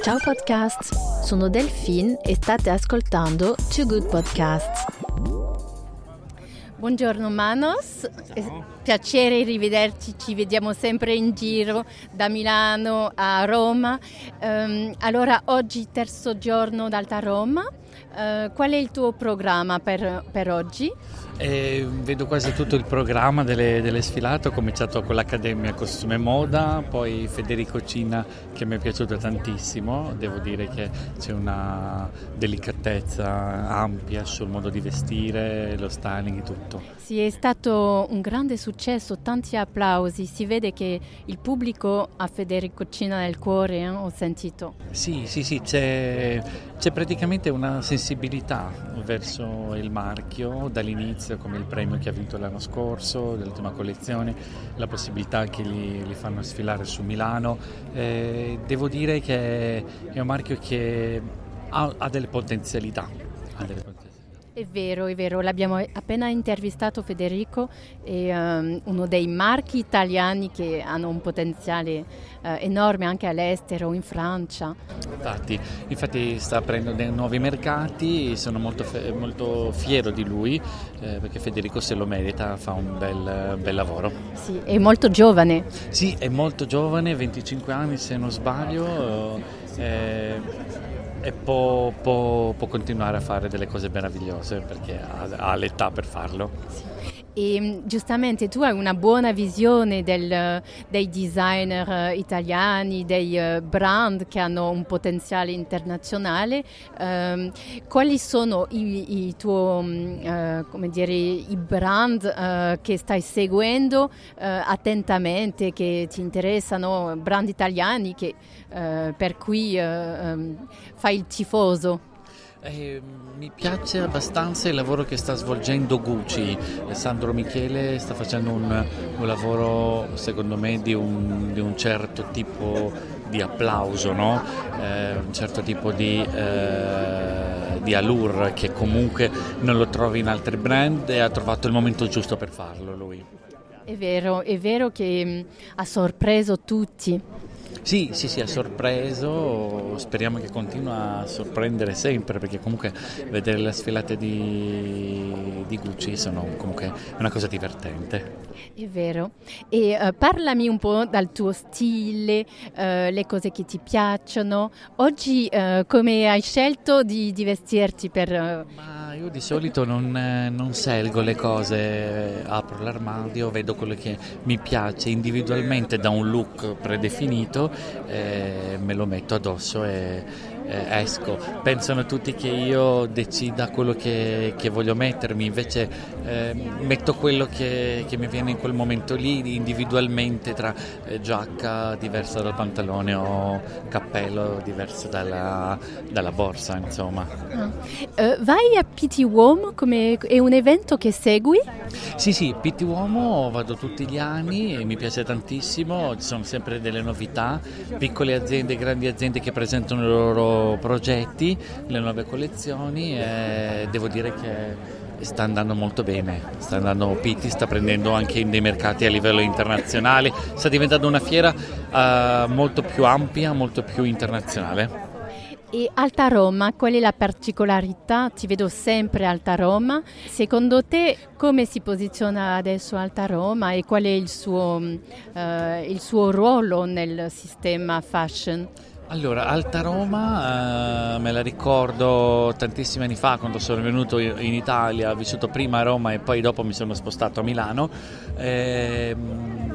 Ciao podcast, sono Delphine e state ascoltando Too Good Podcast. Buongiorno Manos, è piacere rivederci, ci vediamo sempre in giro da Milano a Roma. Um, allora oggi terzo giorno d'Alta Roma, uh, qual è il tuo programma per, per oggi? E vedo quasi tutto il programma delle, delle, sfilate, ho cominciato con l'Accademia Costume Moda, poi Federico Cina che mi è piaciuto tantissimo, devo dire che c'è una delicatezza ampia sul modo di vestire, lo styling e tutto. Sì, è stato un grande successo, tanti applausi, si vede che il pubblico ha Federico Cina nel cuore, eh? ho sentito. Sì, sì, sì, c'è, c'è praticamente una sensibilità verso il marchio dall'inizio inizio come il premio che ha vinto l'anno scorso dell'ultima collezione, la possibilità che li, li fanno sfilare su Milano. Eh, devo dire che è un marchio che ha, ha delle potenzialità. Ha delle potenzialità. È vero, è vero, l'abbiamo appena intervistato Federico, è um, uno dei marchi italiani che hanno un potenziale uh, enorme anche all'estero, in Francia. Infatti, infatti sta aprendo dei nuovi mercati, sono molto, molto fiero di lui eh, perché Federico se lo merita, fa un bel, bel, lavoro. Sì, è molto giovane. Sì, è molto giovane, 25 anni se non sbaglio. Eh, e può, può, può, continuare a fare delle cose meravigliose perché ha, ha l'età per farlo. Sì. E mm, giustamente tu hai una buona visione del, dei designer eh, italiani, dei eh, brand che hanno un potenziale internazionale. Um, quali sono i, i tuoi uh, dire, i brand uh, che stai seguendo uh, attentamente, che ti interessano, brand italiani che, per cui um, fai il tifoso? Eh, mi piace abbastanza il lavoro che sta svolgendo Gucci. Sandro Michele sta facendo un, un lavoro, secondo me, di un, di un, certo tipo di applauso, no? eh, un certo tipo di, eh, di allure che comunque non lo trovi in altri brand e ha trovato il momento giusto per farlo lui. È vero, è vero che mh, ha sorpreso tutti. Sì, sì, sì, ha sorpreso, speriamo che continui a sorprendere sempre perché comunque vedere le sfilate di, di Gucci sono comunque una cosa divertente. È vero. E uh, parlami un po' dal tuo stile, uh, le cose che ti piacciono. Oggi uh, come hai scelto di, di vestirti per... Ma io di solito non, non selgo le cose, apro l'armadio, vedo quello che mi piace individualmente da un look predefinito eh, me lo metto addosso e eh, esco. Pensano tutti che io decida quello che, che voglio mettermi, invece eh, metto quello che, che, mi viene in quel momento lì individualmente tra eh, giacca diversa dal pantalone o cappello diverso dalla, dalla borsa, insomma. Uh, vai a PT Uomo, come, è un evento che segui? Sì, sì, PT Uomo vado tutti gli anni e mi piace tantissimo, ci sono sempre delle novità, piccole aziende, grandi aziende che presentano i loro progetti, le nuove collezioni e devo dire che sta andando molto bene, sta andando PT, sta prendendo anche dei mercati a livello internazionale, sta diventando una fiera uh, molto più ampia, molto più internazionale. E Alta Roma, qual è la particolarità? Ti vedo sempre Alta Roma. Secondo te come si posiziona adesso Alta Roma e qual è il suo, uh, il suo ruolo nel sistema fashion? Allora, Alta Roma eh, me la ricordo tantissimi anni fa quando sono venuto in Italia, ho vissuto prima a Roma e poi dopo mi sono spostato a Milano. Eh,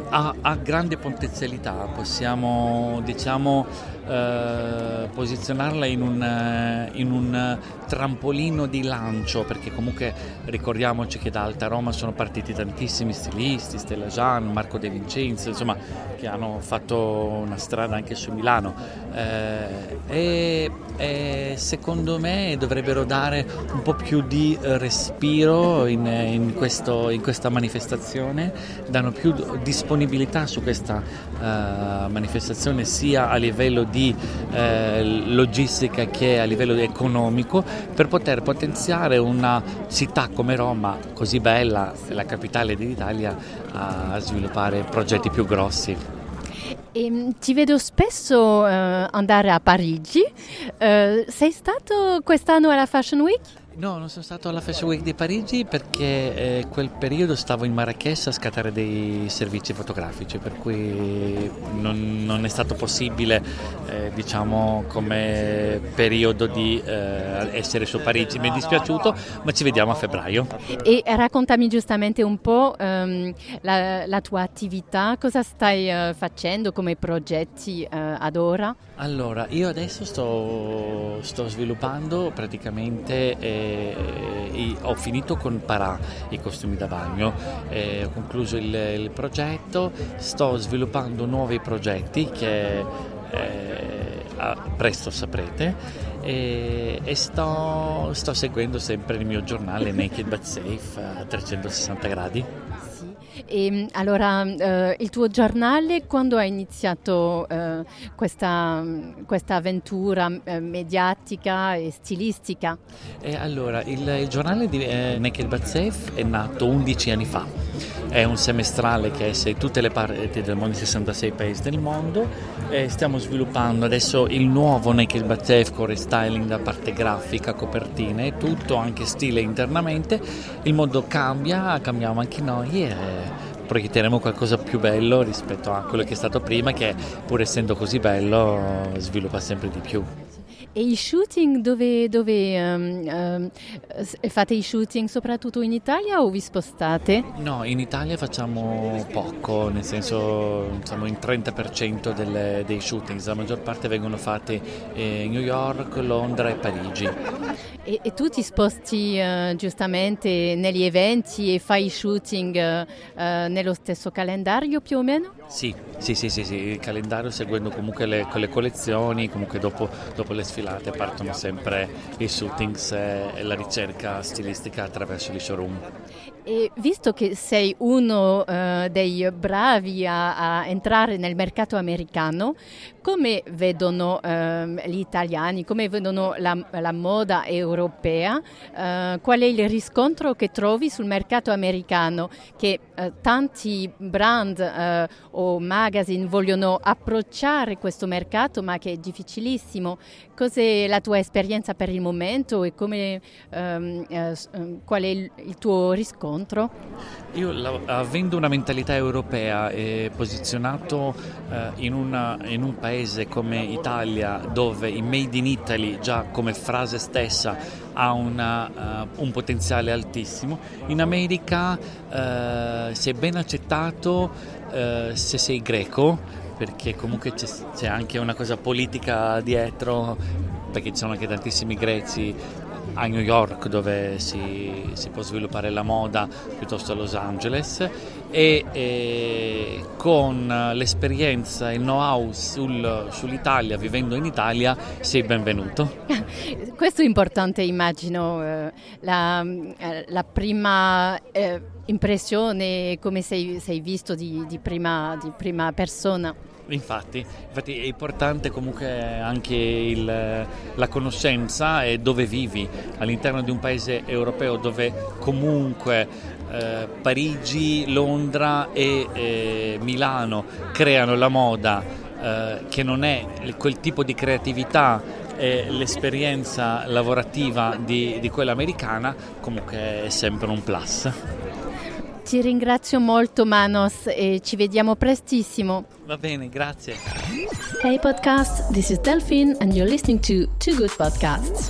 ha, ha, grande potenzialità, possiamo diciamo eh, posizionarla in un, eh, in un, trampolino di lancio perché comunque ricordiamoci che da Alta Roma sono partiti tantissimi stilisti, Stella Jean, Marco De Vincenzo, insomma che hanno fatto una strada anche su Milano. Eh, e, e, secondo me dovrebbero dare un po' più di respiro in, in, questo, in questa manifestazione, danno più disponibilità su questa uh, manifestazione sia a livello di di eh, logistica che a livello economico per poter potenziare una città come Roma, così bella, la capitale d'Italia, a sviluppare progetti più grossi. E, mm, ti vedo spesso uh, andare a Parigi. Uh, sei stato quest'anno alla Fashion Week? No, non sono stato alla Fashion Week di Parigi perché eh, quel periodo stavo in Marrakesh a scattare dei servizi fotografici, per cui non, non è stato possibile, eh, diciamo, come periodo di eh, essere su Parigi. Mi è dispiaciuto, ma ci vediamo a febbraio. E raccontami giustamente un po' um, la, la, tua attività, cosa stai uh, facendo come progetti uh, ad ora? Allora, io adesso sto, sto sviluppando praticamente eh, ho finito con Parà i costumi da bagno, eh, ho concluso il, il, progetto, sto sviluppando nuovi progetti che eh, presto saprete e, e sto, sto, seguendo sempre il mio giornale Naked But Safe a 360 gradi. E, allora, eh, il tuo giornale, quando hai iniziato eh, questa, questa, avventura eh, mediatica e stilistica? allora, il, il, giornale di eh, But Safe è nato 11 anni fa. È un semestrale che è tutte le parti del mondo, 66 paesi del mondo. stiamo sviluppando adesso il nuovo Naked Safe con restyling da parte grafica, copertine, tutto anche stile internamente. Il mondo cambia, cambiamo anche noi e proietteremo qualcosa più bello rispetto a quello che è stato prima, che pur essendo così bello sviluppa sempre di più. E i shooting dove, dove um, um, fate i shooting soprattutto in Italia o vi spostate? No, in Italia facciamo poco, nel senso siamo in 30% delle, dei shooting, la maggior parte vengono fatti in New York, Londra e Parigi. E, e tu ti sposti uh, giustamente negli eventi e fai shooting uh, nello stesso calendario più o meno? Sì, sì, sì, sì, sì. il calendario seguendo comunque le, le collezioni, comunque dopo, dopo, le sfilate partono sempre i shootings e la ricerca stilistica attraverso gli showroom. E visto che sei uno uh, dei bravi a, a, entrare nel mercato americano, come vedono uh, gli italiani, come vedono la, la moda europea? Uh, qual è il riscontro che trovi sul mercato americano che eh, tanti brand o magazine vogliono approcciare questo mercato ma che è difficilissimo? Cos'è la tua esperienza per il momento e come, um, qual è il, il tuo riscontro? Io, avendo una mentalità europea e posizionato eh, in, una, in, un paese come Italia, dove il Made in Italy già come frase stessa ha una, uh, un potenziale altissimo, in America uh, sei ben accettato uh, se sei greco, perché comunque c'è, c'è anche una cosa politica dietro, perché ci sono anche tantissimi greci a New York dove si, si, può sviluppare la moda piuttosto a Los Angeles e, e con l'esperienza e il know-how sul, sull'Italia, vivendo in Italia, sei benvenuto. Questo è importante, immagino, eh, la, eh, la prima... Eh, impressione, come sei, sei visto di, di, prima, di prima persona. Infatti, infatti, è importante comunque anche il, la conoscenza e dove vivi all'interno di un paese europeo dove comunque eh, Parigi, Londra e eh, Milano creano la moda eh, che non è quel tipo di creatività e l'esperienza lavorativa di, di quella americana comunque è sempre un plus. Ti ringrazio molto Manos e ci vediamo prestissimo. Va bene, grazie. Hey podcast, this is Delphine and you're listening to Two Good Podcasts.